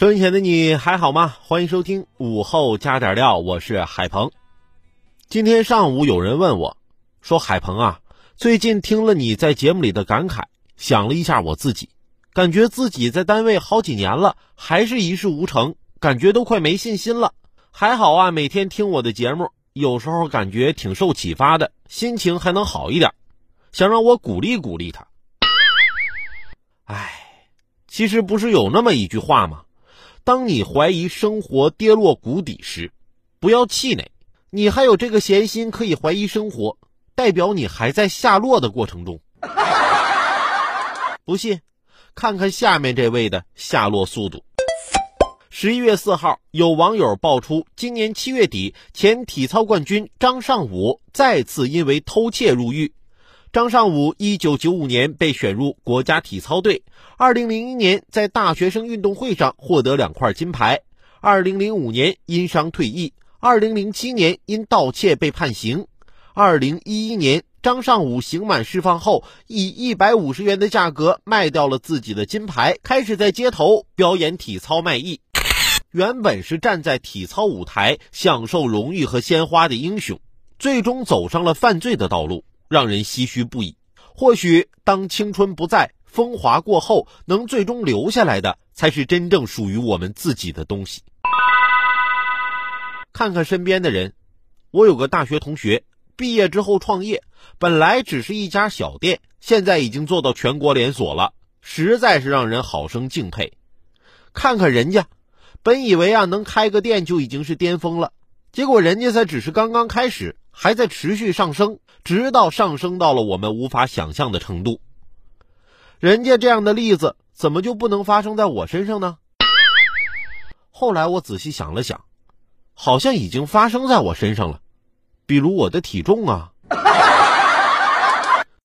收音前的你还好吗？欢迎收听午后加点料，我是海鹏。今天上午有人问我，说海鹏啊，最近听了你在节目里的感慨，想了一下我自己，感觉自己在单位好几年了，还是一事无成，感觉都快没信心了。还好啊，每天听我的节目，有时候感觉挺受启发的，心情还能好一点，想让我鼓励鼓励他。唉，其实不是有那么一句话吗？当你怀疑生活跌落谷底时，不要气馁，你还有这个闲心可以怀疑生活，代表你还在下落的过程中。不信，看看下面这位的下落速度。十一月四号，有网友爆出，今年七月底，前体操冠军张尚武再次因为偷窃入狱。张尚武一九九五年被选入国家体操队，二零零一年在大学生运动会上获得两块金牌，二零零五年因伤退役，二零零七年因盗窃被判刑，二零一一年张尚武刑满释放后，以一百五十元的价格卖掉了自己的金牌，开始在街头表演体操卖艺。原本是站在体操舞台享受荣誉和鲜花的英雄，最终走上了犯罪的道路。让人唏嘘不已。或许当青春不在，风华过后，能最终留下来的，才是真正属于我们自己的东西。看看身边的人，我有个大学同学，毕业之后创业，本来只是一家小店，现在已经做到全国连锁了，实在是让人好生敬佩。看看人家，本以为啊能开个店就已经是巅峰了，结果人家才只是刚刚开始。还在持续上升，直到上升到了我们无法想象的程度。人家这样的例子，怎么就不能发生在我身上呢？后来我仔细想了想，好像已经发生在我身上了。比如我的体重啊。